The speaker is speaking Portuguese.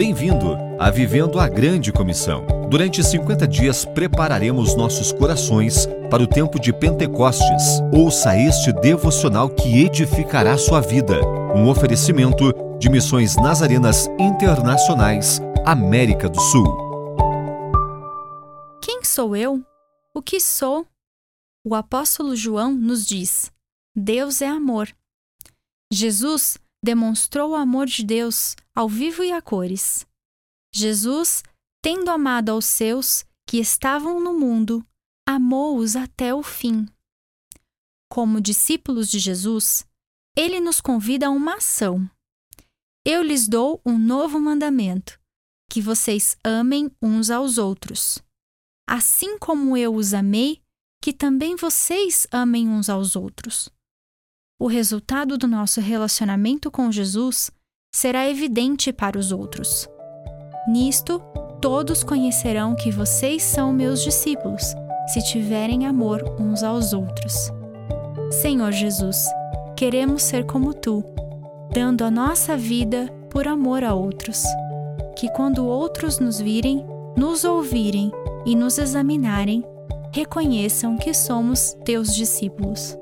Bem-vindo a Vivendo a Grande Comissão. Durante 50 dias prepararemos nossos corações para o tempo de Pentecostes. Ouça este devocional que edificará sua vida. Um oferecimento de Missões Nazarenas Internacionais, América do Sul. Quem sou eu? O que sou? O apóstolo João nos diz: Deus é amor. Jesus demonstrou o amor de Deus ao vivo e a cores. Jesus, tendo amado aos seus que estavam no mundo, amou-os até o fim. Como discípulos de Jesus, ele nos convida a uma ação. Eu lhes dou um novo mandamento: que vocês amem uns aos outros. Assim como eu os amei, que também vocês amem uns aos outros. O resultado do nosso relacionamento com Jesus será evidente para os outros. Nisto, todos conhecerão que vocês são meus discípulos, se tiverem amor uns aos outros. Senhor Jesus, queremos ser como tu, dando a nossa vida por amor a outros. Que quando outros nos virem, nos ouvirem e nos examinarem, reconheçam que somos teus discípulos.